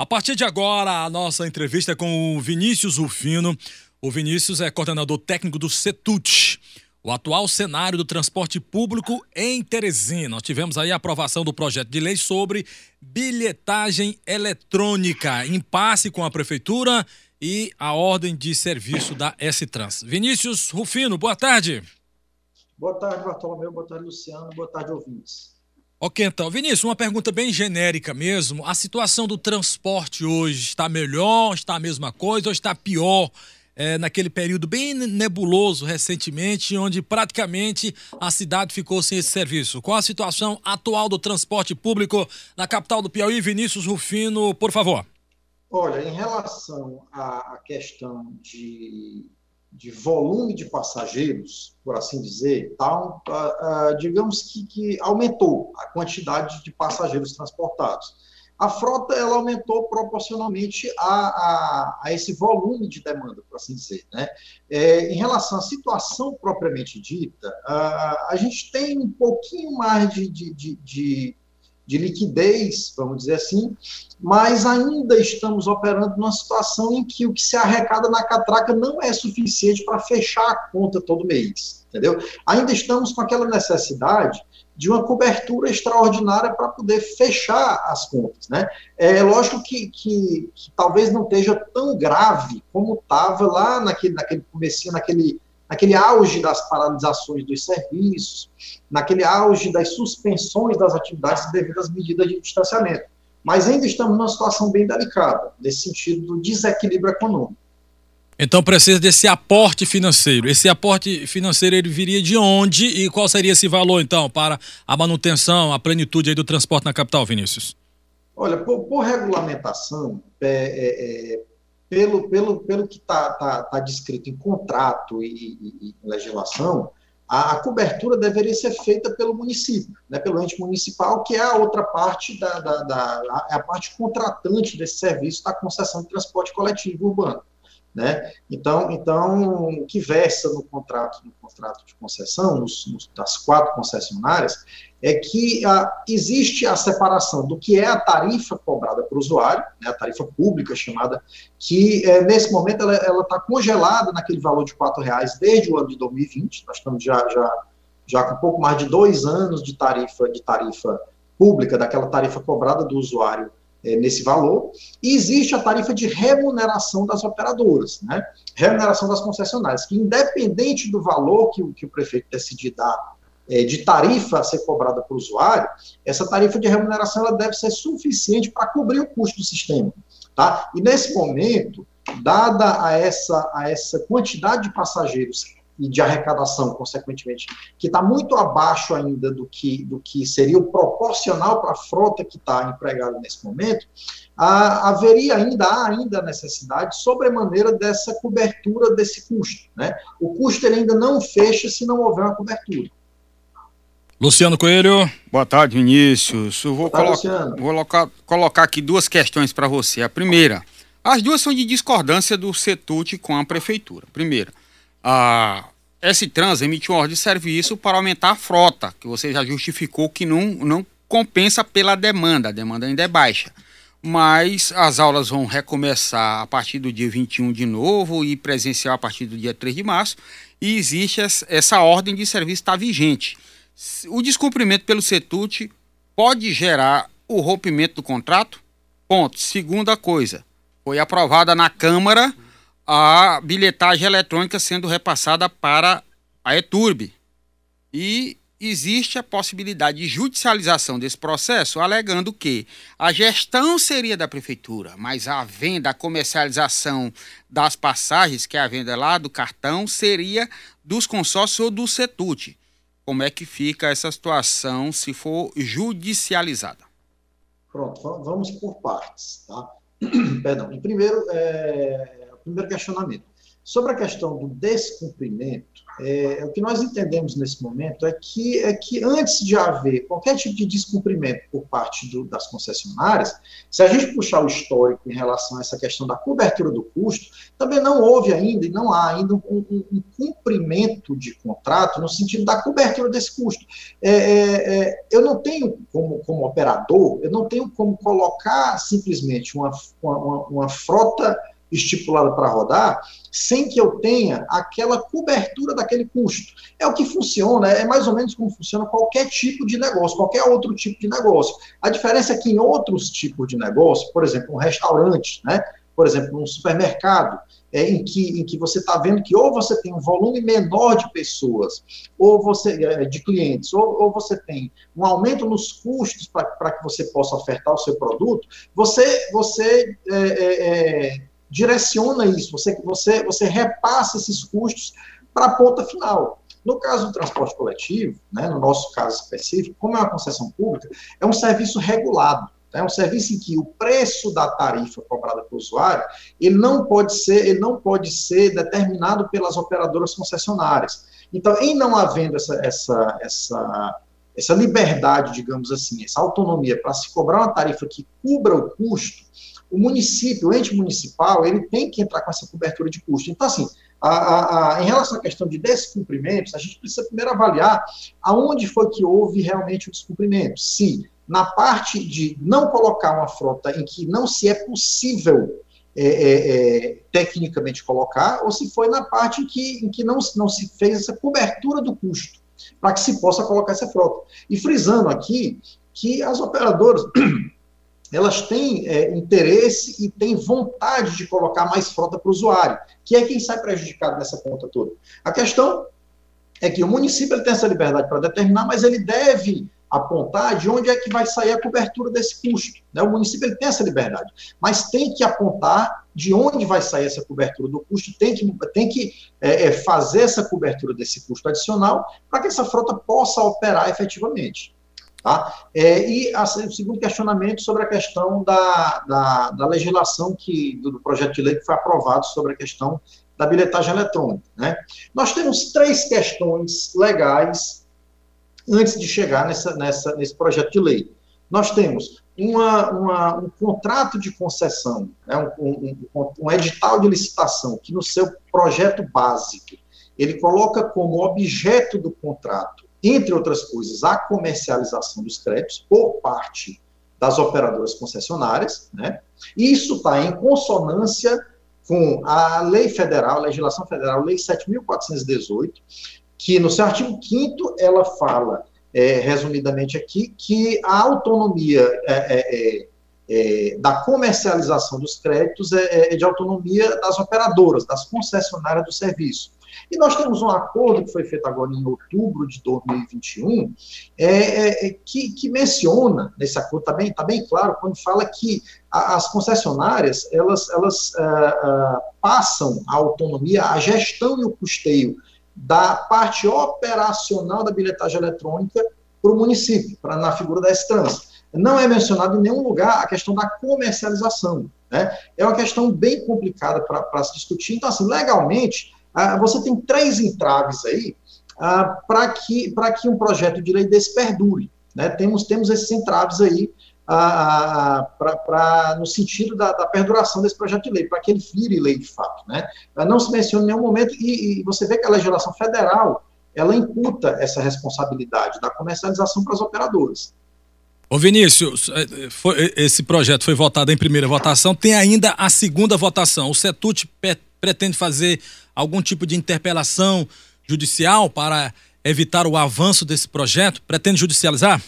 A partir de agora, a nossa entrevista é com o Vinícius Rufino. O Vinícius é coordenador técnico do CETUT, o atual cenário do transporte público em Teresina. Nós tivemos aí a aprovação do projeto de lei sobre bilhetagem eletrônica, impasse com a prefeitura e a ordem de serviço da S-Trans. Vinícius Rufino, boa tarde. Boa tarde, Bartolomeu. Boa tarde, Luciano. Boa tarde, ouvintes. Ok, então. Vinícius, uma pergunta bem genérica mesmo. A situação do transporte hoje está melhor, está a mesma coisa ou está pior? É, naquele período bem nebuloso recentemente, onde praticamente a cidade ficou sem esse serviço. Qual a situação atual do transporte público na capital do Piauí? Vinícius Rufino, por favor. Olha, em relação à questão de de volume de passageiros, por assim dizer, tá, uh, uh, digamos que, que aumentou a quantidade de passageiros transportados. A frota ela aumentou proporcionalmente a, a, a esse volume de demanda, por assim dizer. Né? É, em relação à situação propriamente dita, uh, a gente tem um pouquinho mais de, de, de, de de liquidez, vamos dizer assim, mas ainda estamos operando numa situação em que o que se arrecada na catraca não é suficiente para fechar a conta todo mês, entendeu? Ainda estamos com aquela necessidade de uma cobertura extraordinária para poder fechar as contas, né? É lógico que, que, que talvez não esteja tão grave como estava lá naquele, naquele comecinho, naquele naquele auge das paralisações dos serviços, naquele auge das suspensões das atividades devido às medidas de distanciamento. Mas ainda estamos numa situação bem delicada, nesse sentido do desequilíbrio econômico. Então precisa desse aporte financeiro. Esse aporte financeiro ele viria de onde e qual seria esse valor, então, para a manutenção, a plenitude do transporte na capital, Vinícius? Olha, por, por regulamentação, é, é, é pelo, pelo, pelo que está tá, tá descrito em contrato e, e, e legislação, a, a, cobertura deveria ser feita pelo município, né, pelo ente municipal, que é a outra parte da, da, da a, é a parte contratante desse serviço da concessão de transporte coletivo urbano. Né? Então, então, o que versa no contrato, no contrato de concessão, nos, nos, das quatro concessionárias, é que ah, existe a separação do que é a tarifa cobrada para o usuário, né, a tarifa pública chamada, que é, nesse momento ela está congelada naquele valor de R$ reais desde o ano de 2020, nós estamos já, já, já com pouco mais de dois anos de tarifa, de tarifa pública, daquela tarifa cobrada do usuário é, nesse valor, e existe a tarifa de remuneração das operadoras, né? remuneração das concessionárias, que independente do valor que, que o prefeito decidir dar é, de tarifa a ser cobrada para o usuário, essa tarifa de remuneração ela deve ser suficiente para cobrir o custo do sistema. Tá? E nesse momento, dada a essa, a essa quantidade de passageiros e de arrecadação, consequentemente, que está muito abaixo ainda do que, do que seria o proporcional para a frota que está empregada nesse momento, ah, haveria ainda, há ainda a necessidade, sobremaneira, dessa cobertura desse custo. Né? O custo ele ainda não fecha se não houver uma cobertura. Luciano Coelho. Boa tarde, Vinícius. Eu vou, tarde, colo vou colocar, colocar aqui duas questões para você. A primeira, as duas são de discordância do CETUT com a prefeitura. Primeira, a S-Trans emitiu uma ordem de serviço para aumentar a frota, que você já justificou que não, não compensa pela demanda, a demanda ainda é baixa. Mas as aulas vão recomeçar a partir do dia 21 de novo e presencial a partir do dia 3 de março, e existe essa ordem de serviço está vigente. O descumprimento pelo CETUT pode gerar o rompimento do contrato? Ponto. Segunda coisa, foi aprovada na Câmara a bilhetagem eletrônica sendo repassada para a ETURB. E existe a possibilidade de judicialização desse processo, alegando que a gestão seria da prefeitura, mas a venda, a comercialização das passagens, que é a venda lá do cartão, seria dos consórcios ou do CETUT. Como é que fica essa situação se for judicializada? Pronto, vamos por partes, tá? Perdão. Primeiro, é, primeiro questionamento. Sobre a questão do descumprimento, é, o que nós entendemos nesse momento é que, é que antes de haver qualquer tipo de descumprimento por parte do, das concessionárias, se a gente puxar o histórico em relação a essa questão da cobertura do custo, também não houve ainda e não há ainda um, um, um cumprimento de contrato no sentido da cobertura desse custo. É, é, é, eu não tenho, como, como operador, eu não tenho como colocar simplesmente uma, uma, uma frota estipulada para rodar, sem que eu tenha aquela cobertura daquele custo. É o que funciona, é mais ou menos como funciona qualquer tipo de negócio, qualquer outro tipo de negócio. A diferença é que em outros tipos de negócio, por exemplo, um restaurante, né? por exemplo, um supermercado, é, em, que, em que você está vendo que ou você tem um volume menor de pessoas, ou você é, de clientes, ou, ou você tem um aumento nos custos para que você possa ofertar o seu produto, você, você é, é, é direciona isso, você, você, você repassa esses custos para a ponta final. No caso do transporte coletivo, né, no nosso caso específico, como é uma concessão pública, é um serviço regulado. É um serviço em que o preço da tarifa cobrada pelo usuário ele não pode ser ele não pode ser determinado pelas operadoras concessionárias. Então, em não havendo essa, essa, essa, essa liberdade, digamos assim, essa autonomia para se cobrar uma tarifa que cubra o custo, o município, o ente municipal, ele tem que entrar com essa cobertura de custo. Então, assim, a, a, a, em relação à questão de descumprimentos, a gente precisa primeiro avaliar aonde foi que houve realmente o descumprimento. Se na parte de não colocar uma frota em que não se é possível é, é, é, tecnicamente colocar, ou se foi na parte em que, em que não, não se fez essa cobertura do custo, para que se possa colocar essa frota. E frisando aqui que as operadoras elas têm é, interesse e têm vontade de colocar mais frota para o usuário, que é quem sai prejudicado nessa conta toda. A questão é que o município ele tem essa liberdade para determinar, mas ele deve apontar de onde é que vai sair a cobertura desse custo. Né? O município ele tem essa liberdade, mas tem que apontar de onde vai sair essa cobertura do custo, tem que, tem que é, é fazer essa cobertura desse custo adicional para que essa frota possa operar efetivamente. Tá? É, e a, o segundo questionamento sobre a questão da, da, da legislação que, do, do, projeto de lei que foi aprovado sobre a questão da bilhetagem eletrônica. Né? Nós temos três questões legais antes de chegar nessa, nessa, nesse projeto de lei. Nós temos uma, uma, um contrato de concessão, né, um, um, um edital de licitação, que no seu projeto básico, ele coloca como objeto do contrato entre outras coisas, a comercialização dos créditos por parte das operadoras concessionárias, né? Isso está em consonância com a lei federal, a legislação federal, lei 7.418, que no seu artigo 5 ela fala, é, resumidamente aqui, que a autonomia é, é, é, é da comercialização dos créditos é, é, de autonomia das operadoras, das concessionárias do serviço. E nós temos um acordo que foi feito agora em outubro de 2021, é, é, é, que, que, menciona, nesse acordo está bem, tá bem claro, quando fala que a, as concessionárias, elas, elas uh, uh, passam a autonomia, a gestão e o custeio da parte operacional da bilhetagem eletrônica para o município, pra, na figura da S-Trans. Não é mencionado em nenhum lugar a questão da comercialização. Né? É uma questão bem complicada para se discutir. Então, assim, legalmente, ah, você tem três entraves aí ah, para que, que um projeto de lei desse perdure. Né? Temos, temos esses entraves aí ah, pra, pra, no sentido da, da, perduração desse projeto de lei, para que ele vire lei de fato. Né? Não se menciona em nenhum momento, e, e você vê que a legislação federal ela imputa essa responsabilidade da comercialização para as operadoras. Ô Vinícius, é, foi, esse projeto foi votado em primeira votação, tem ainda a segunda votação. O CETUT pretende fazer algum tipo de interpelação judicial para evitar o avanço desse projeto? Pretende judicializar?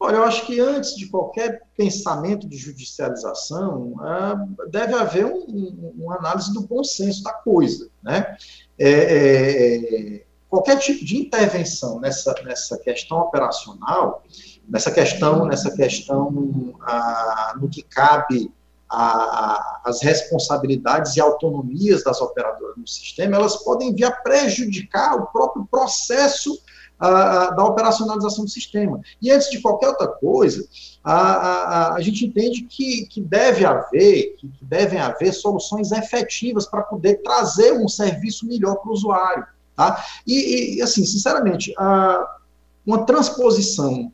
Olha, eu acho que antes de qualquer pensamento de judicialização, ah, deve haver um, uma análise do bom senso da coisa. Né? É, é, qualquer tipo de intervenção nessa, nessa questão operacional, nessa questão, nessa questão ah, no que cabe a, a, as responsabilidades e autonomias das operadoras no sistema, elas podem vir a prejudicar o próprio processo a, da operacionalização do sistema. E antes de qualquer outra coisa, a, a, gente entende que, que deve haver, que, devem haver soluções efetivas para poder trazer um serviço melhor para o usuário. Tá? E, e, assim, sinceramente, uma transposição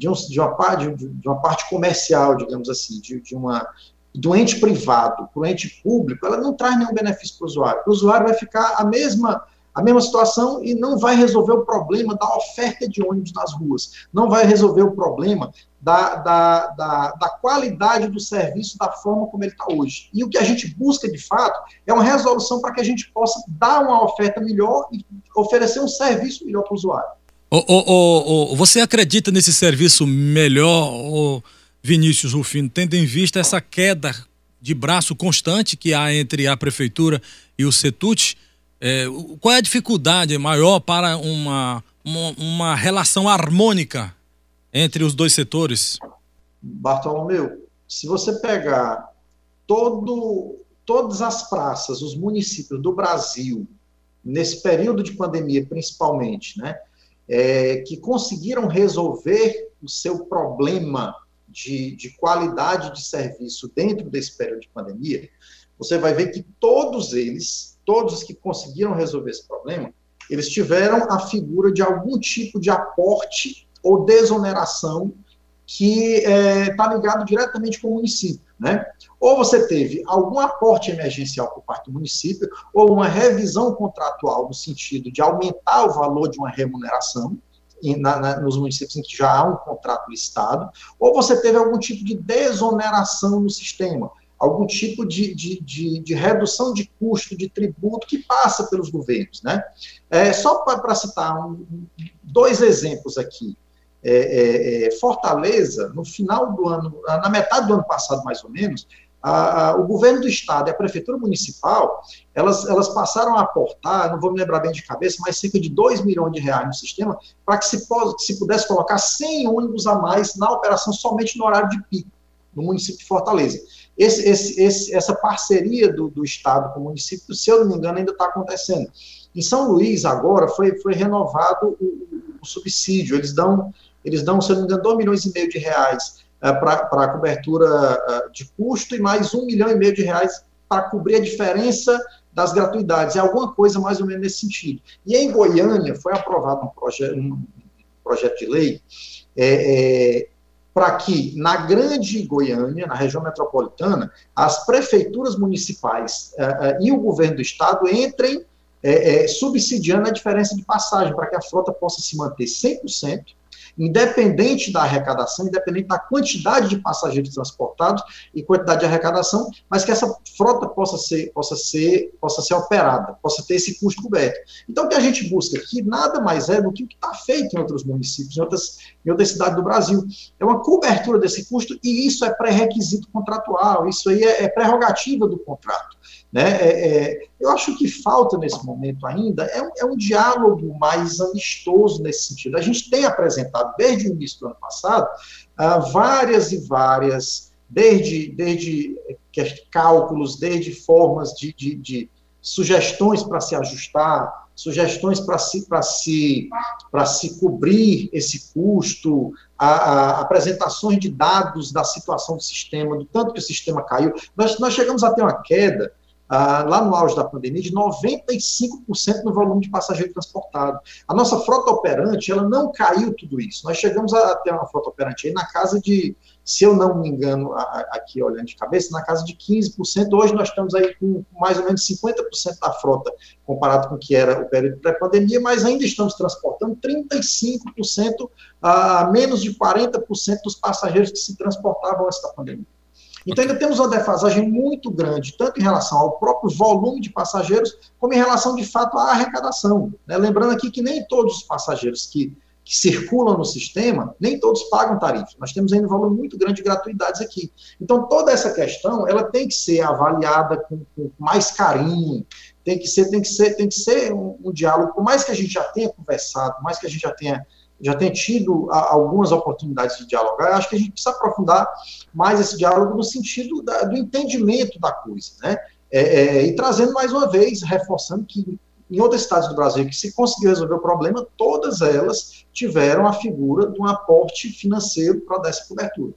de, um, de, uma, parte, de uma parte comercial, digamos assim, de, de uma do ente privado para o ente público, ela não traz nenhum benefício para o usuário. O usuário vai ficar a mesma a mesma situação e não vai resolver o problema da oferta de ônibus nas ruas, não vai resolver o problema da, da, da, da qualidade do serviço da forma como ele está hoje. E o que a gente busca, de fato, é uma resolução para que a gente possa dar uma oferta melhor e oferecer um serviço melhor para o usuário. Oh, oh, oh, você acredita nesse serviço melhor, Vinícius Rufino, tendo em vista essa queda de braço constante que há entre a prefeitura e o CETUT? É, qual é a dificuldade maior para uma, uma, uma, relação harmônica entre os dois setores? Bartolomeu, se você pegar todo, todas as praças, os municípios do Brasil, nesse período de pandemia principalmente, né, é, que conseguiram resolver o seu problema de, de qualidade de serviço dentro desse período de pandemia, você vai ver que todos eles todos os que conseguiram resolver esse problema, eles tiveram a figura de algum tipo de aporte ou desoneração que está é, tá ligado diretamente com o município, né? Ou você teve algum aporte emergencial por parte do município, ou uma revisão contratual no sentido de aumentar o valor de uma remuneração, na, na, nos municípios em que já há um contrato listado, ou você teve algum tipo de desoneração no sistema, algum tipo de, de, de, de, redução de custo, de tributo que passa pelos governos. Né? É, só para citar um, dois exemplos aqui. É, é, é, Fortaleza, no final do ano, na metade do ano passado, mais ou menos, a, a, o governo do estado e a prefeitura municipal, elas, elas passaram a aportar, não vou me lembrar bem de cabeça, mas cerca de 2 milhões de reais no sistema, para que se, se pudesse colocar 100 ônibus a mais na operação somente no horário de pico, no município de Fortaleza. Esse, esse, esse, essa parceria do, do Estado com o município, se eu não me engano, ainda está acontecendo. Em São Luís, agora, foi, foi renovado o, o, subsídio. Eles dão, eles dão, se não me engano, 2 milhões e meio de reais uh, para a cobertura uh, de custo e mais 1 milhão e meio de reais para cobrir a diferença das gratuidades. É alguma coisa mais ou menos nesse sentido. E em Goiânia foi aprovado um, proje um projeto de lei é, é, para que na grande Goiânia, na região metropolitana, as prefeituras municipais uh, e o governo do estado entrem subsidiando a diferença de passagem, para que a frota possa se manter 100%, independente da arrecadação, independente da quantidade de passageiros transportados e quantidade de arrecadação, mas que essa frota possa ser, possa ser, possa ser operada, possa ter esse custo coberto. Então, o que a gente busca aqui nada mais é do que o que está feito em outros municípios, em outras, em outras cidades do Brasil. É uma cobertura desse custo e isso é pré-requisito contratual, isso aí é, é prerrogativa do contrato. Né? É, é, eu acho que falta nesse momento ainda é um, é um, diálogo mais amistoso nesse sentido. A gente tem apresentado desde o início do ano passado uh, várias e várias, desde, desde cálculos, desde formas de, de, de sugestões para se ajustar, sugestões para se, se, se cobrir esse custo, a, a, apresentações de dados da situação do sistema, do tanto que o sistema caiu. Nós, nós chegamos a ter uma queda ah, lá no auge da pandemia, de 95% no volume de passageiro transportado. A nossa frota operante, ela não caiu tudo isso. Nós chegamos a ter uma frota operante aí na casa de, se eu não me engano, aqui olhando de cabeça, na casa de 15%. Hoje nós estamos aí com mais ou menos 50% da frota, comparado com o que era o período pré-pandemia, mas ainda estamos transportando 35% a menos de 40% dos passageiros que se transportavam antes da pandemia. Então, ainda temos uma defasagem muito grande, tanto em relação ao próprio volume de passageiros, como em relação, de fato, à arrecadação. Né? Lembrando aqui que nem todos os passageiros que, que circulam no sistema, nem todos pagam tarifa. Nós temos ainda um volume muito grande de gratuidades aqui. Então, toda essa questão, ela tem que ser avaliada com, com mais carinho, tem que ser, tem que ser, tem que ser um, um diálogo, por mais que a gente já tenha conversado, por mais que a gente já tenha já tem tido a, algumas oportunidades de dialogar. Acho que a gente precisa aprofundar mais esse diálogo no sentido da, do entendimento da coisa, né? É, é, e trazendo mais uma vez, reforçando que em outras cidades do Brasil que se conseguiu resolver o problema, todas elas tiveram a figura de um aporte financeiro para dar essa cobertura.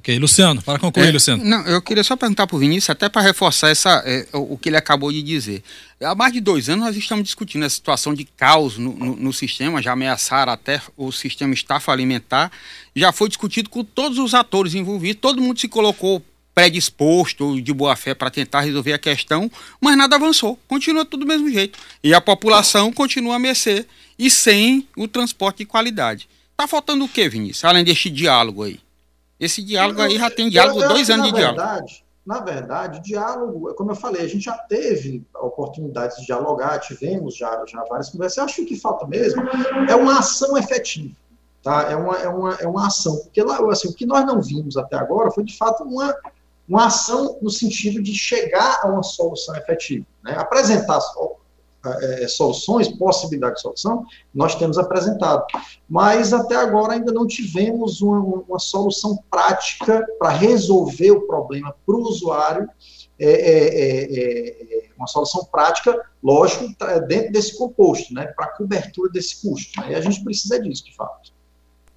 Ok, Luciano, para concluir, é, Luciano. Não, eu queria só perguntar para o Vinícius, até para reforçar essa, é, o, que ele acabou de dizer. Há mais de dois anos nós estamos discutindo a situação de caos no, no, no sistema, já ameaçaram até o sistema estar alimentar, já foi discutido com todos os atores envolvidos, todo mundo se colocou predisposto de boa fé para tentar resolver a questão, mas nada avançou, continua tudo do mesmo jeito. E a população continua a mercê e sem o transporte de qualidade. Está faltando o que, Vinícius, além deste diálogo aí? Esse diálogo aí já tem diálogo, dois anos de diálogo. Verdade, na verdade, diálogo, como eu falei, a gente já teve a oportunidade de dialogar, tivemos já, já várias conversas. Eu acho que o que falta mesmo é uma ação efetiva. Tá? É, uma, é, uma, é uma ação. Porque lá, assim, o que nós não vimos até agora foi, de fato, uma, uma ação no sentido de chegar a uma solução efetiva. Né? Apresentar é, soluções, possibilidade de solução, nós temos apresentado. Mas até agora ainda não tivemos uma, uma solução prática para resolver o problema para o usuário, é é, é, é, uma solução prática, lógico, dentro desse composto, né, para cobertura desse custo. Né, e a gente precisa disso, de fato.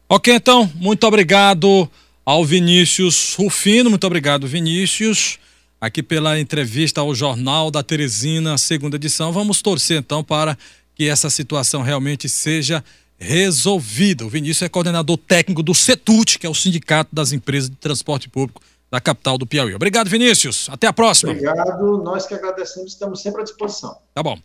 Ok, então, muito obrigado ao Vinícius Rufino, muito obrigado, Vinícius aqui pela entrevista ao Jornal da Teresina, segunda edição. Vamos torcer então para que essa situação realmente seja resolvida. O Vinícius é coordenador técnico do CETUT, que é o Sindicato das Empresas de Transporte Público da capital do Piauí. Obrigado, Vinícius. Até a próxima. Obrigado. Nós que agradecemos, estamos sempre à disposição. Tá bom.